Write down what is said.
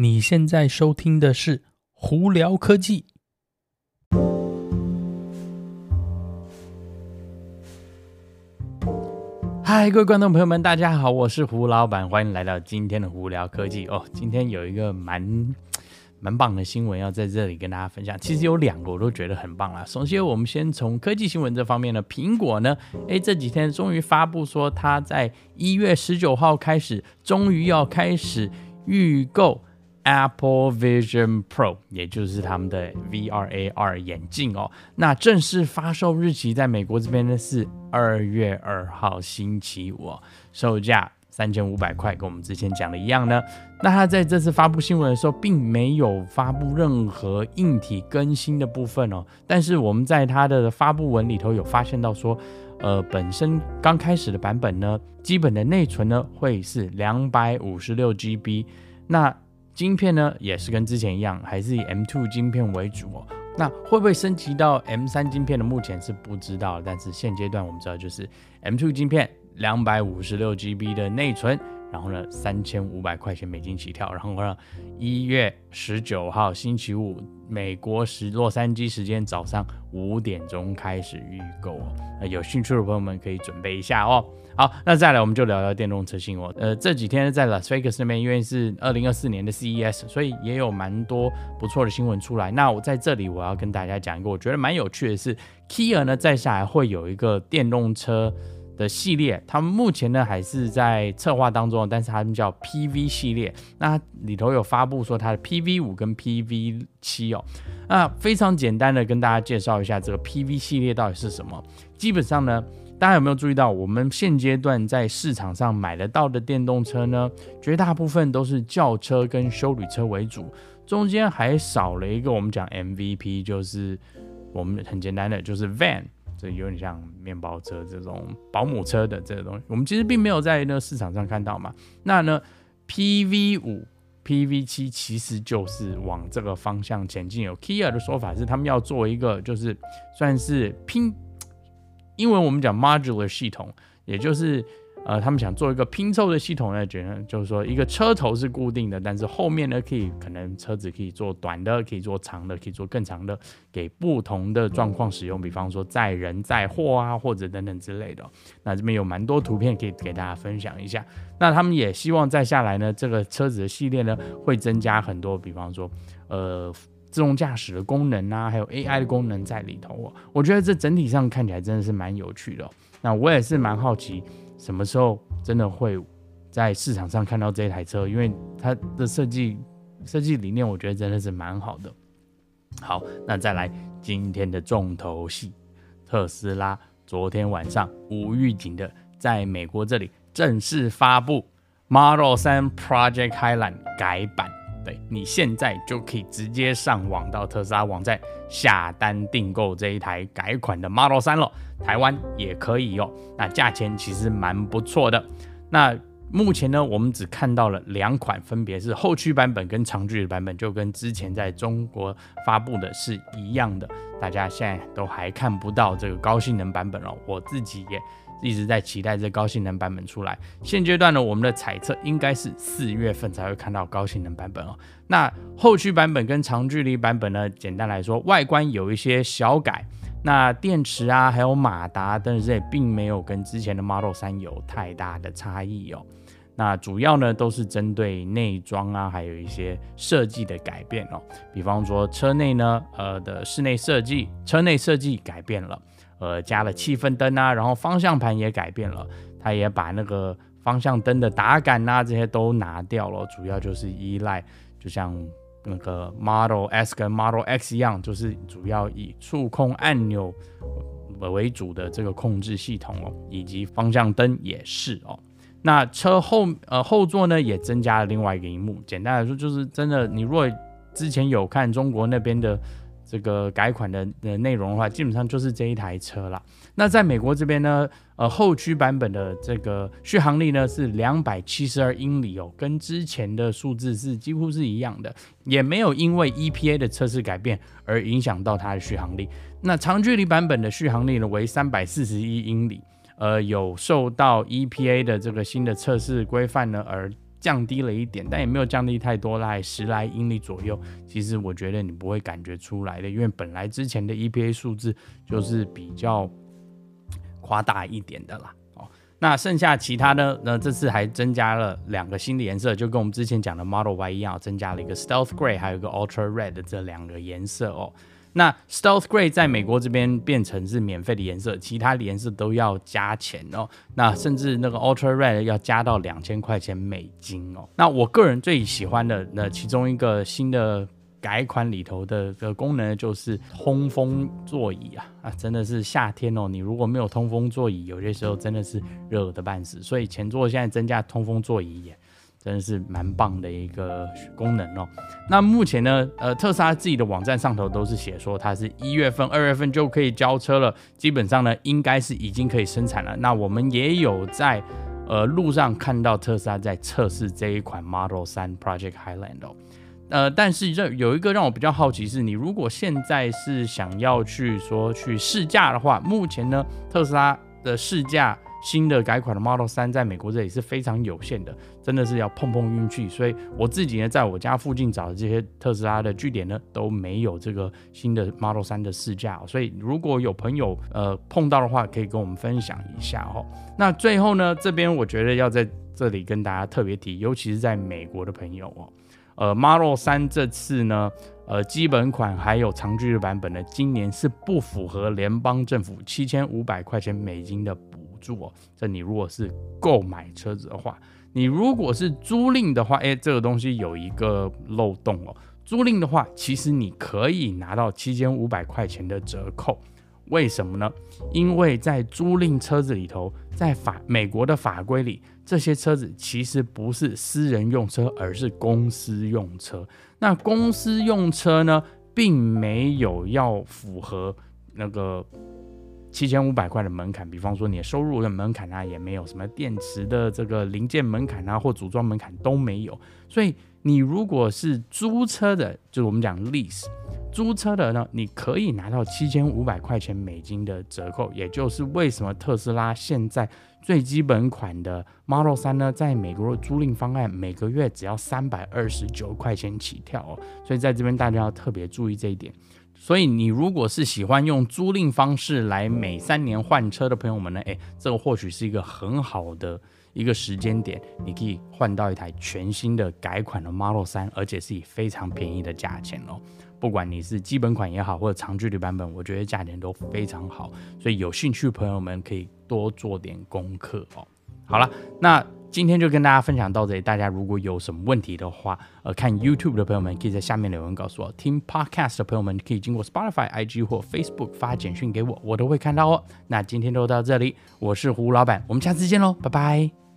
你现在收听的是《胡聊科技》。嗨，各位观众朋友们，大家好，我是胡老板，欢迎来到今天的《胡聊科技》哦。今天有一个蛮蛮棒的新闻要在这里跟大家分享。其实有两个我都觉得很棒啦。首先，我们先从科技新闻这方面呢，苹果呢，诶，这几天终于发布说，它在一月十九号开始，终于要开始预购。Apple Vision Pro，也就是他们的 VR/AR 眼镜哦。那正式发售日期在美国这边呢是二月二号星期五哦，售价三千五百块，跟我们之前讲的一样呢。那他在这次发布新闻的时候，并没有发布任何硬体更新的部分哦。但是我们在他的发布文里头有发现到说，呃，本身刚开始的版本呢，基本的内存呢会是两百五十六 GB，那晶片呢，也是跟之前一样，还是以 M2 晶片为主哦。那会不会升级到 M3 晶片呢？目前是不知道，但是现阶段我们知道就是 M2 晶片，两百五十六 GB 的内存，然后呢，三千五百块钱美金起跳，然后呢，一月十九号星期五，美国时洛杉矶时间早上五点钟开始预购哦。那有兴趣的朋友们可以准备一下哦。好，那再来我们就聊聊电动车新闻。呃，这几天在 Las Vegas 那边，因为是二零二四年的 CES，所以也有蛮多不错的新闻出来。那我在这里我要跟大家讲一个我觉得蛮有趣的是，Kia 呢再下来会有一个电动车的系列，他们目前呢还是在策划当中，但是他们叫 PV 系列。那里头有发布说它的 PV 五跟 PV 七哦。那非常简单的跟大家介绍一下这个 PV 系列到底是什么。基本上呢。大家有没有注意到，我们现阶段在市场上买得到的电动车呢？绝大部分都是轿车跟休旅车为主，中间还少了一个我们讲 MVP，就是我们很简单的就是 van，这有点像面包车这种保姆车的这个东西，我们其实并没有在那市场上看到嘛。那呢，PV 五、PV 七其实就是往这个方向前进。有 Kia 的说法是，他们要做一个就是算是拼。英文我们讲 modular 系统，也就是呃，他们想做一个拼凑的系统呢，觉得就是说一个车头是固定的，但是后面呢可以可能车子可以做短的，可以做长的，可以做更长的，给不同的状况使用，比方说载人载货啊，或者等等之类的。那这边有蛮多图片可以给大家分享一下。那他们也希望再下来呢，这个车子的系列呢会增加很多，比方说呃。自动驾驶的功能啊，还有 AI 的功能在里头哦。我觉得这整体上看起来真的是蛮有趣的哦。那我也是蛮好奇，什么时候真的会在市场上看到这台车？因为它的设计设计理念，我觉得真的是蛮好的。好，那再来今天的重头戏，特斯拉昨天晚上无预警的在美国这里正式发布 Model 3 Project Highline 改版。你现在就可以直接上网到特斯拉网站下单订购这一台改款的 Model 3了，台湾也可以哦。那价钱其实蛮不错的。那目前呢，我们只看到了两款，分别是后驱版本跟长距离版本，就跟之前在中国发布的是一样的。大家现在都还看不到这个高性能版本哦，我自己也。一直在期待这高性能版本出来。现阶段呢，我们的猜测应该是四月份才会看到高性能版本哦。那后驱版本跟长距离版本呢，简单来说，外观有一些小改，那电池啊，还有马达等等这些，并没有跟之前的 Model 3有太大的差异哦。那主要呢，都是针对内装啊，还有一些设计的改变哦。比方说车内呢，呃的室内设计，车内设计改变了。呃，加了气氛灯啊，然后方向盘也改变了，它也把那个方向灯的打杆啊这些都拿掉了，主要就是依赖，就像那个 Model S 跟 Model X 一样，就是主要以触控按钮为主的这个控制系统哦，以及方向灯也是哦。那车后呃后座呢也增加了另外一个荧幕，简单来说就是真的，你如果之前有看中国那边的。这个改款的的内容的话，基本上就是这一台车啦。那在美国这边呢，呃，后驱版本的这个续航力呢是两百七十二英里哦，跟之前的数字是几乎是一样的，也没有因为 EPA 的测试改变而影响到它的续航力。那长距离版本的续航力呢为三百四十一英里，呃，有受到 EPA 的这个新的测试规范呢而降低了一点，但也没有降低太多，来十来英里左右。其实我觉得你不会感觉出来的，因为本来之前的 EPA 数字就是比较夸大一点的啦。哦，那剩下其他的，那这次还增加了两个新的颜色，就跟我们之前讲的 Model Y 一样，增加了一个 Stealth Gray，还有一个 Ultra Red 这两个颜色哦。那 Stealth Gray 在美国这边变成是免费的颜色，其他的颜色都要加钱哦。那甚至那个 Ultra Red 要加到两千块钱美金哦。那我个人最喜欢的那其中一个新的改款里头的个功能就是通风座椅啊啊，真的是夏天哦，你如果没有通风座椅，有些时候真的是热的半死。所以前座现在增加通风座椅也。真的是蛮棒的一个功能哦。那目前呢，呃，特斯拉自己的网站上头都是写说，它是一月份、二月份就可以交车了。基本上呢，应该是已经可以生产了。那我们也有在呃路上看到特斯拉在测试这一款 Model 3 Project Highland 哦。呃，但是这有一个让我比较好奇是，你如果现在是想要去说去试驾的话，目前呢，特斯拉的试驾。新的改款的 Model 3在美国这里是非常有限的，真的是要碰碰运气。所以我自己呢，在我家附近找的这些特斯拉的据点呢，都没有这个新的 Model 3的试驾。所以如果有朋友呃碰到的话，可以跟我们分享一下哦。那最后呢，这边我觉得要在这里跟大家特别提，尤其是在美国的朋友哦，呃，Model 3这次呢，呃，基本款还有长距离版本呢，今年是不符合联邦政府七千五百块钱美金的。住哦，这你如果是购买车子的话，你如果是租赁的话，哎，这个东西有一个漏洞哦。租赁的话，其实你可以拿到七千五百块钱的折扣，为什么呢？因为在租赁车子里头，在法美国的法规里，这些车子其实不是私人用车，而是公司用车。那公司用车呢，并没有要符合那个。七千五百块的门槛，比方说你的收入的门槛啊，也没有什么电池的这个零件门槛啊，或组装门槛都没有。所以你如果是租车的，就是我们讲 lease 租车的呢，你可以拿到七千五百块钱美金的折扣。也就是为什么特斯拉现在最基本款的 Model 3呢，在美国的租赁方案每个月只要三百二十九块钱起跳哦。所以在这边大家要特别注意这一点。所以你如果是喜欢用租赁方式来每三年换车的朋友们呢，诶，这个或许是一个很好的一个时间点，你可以换到一台全新的改款的 Model 3，而且是以非常便宜的价钱哦。不管你是基本款也好，或者长距离版本，我觉得价钱都非常好。所以有兴趣朋友们可以多做点功课哦。好了，那。今天就跟大家分享到这里，大家如果有什么问题的话，呃，看 YouTube 的朋友们可以在下面留言告诉我；听 Podcast 的朋友们可以经过 Spotify、IG 或 Facebook 发简讯给我，我都会看到哦。那今天就到这里，我是胡老板，我们下次见喽，拜拜。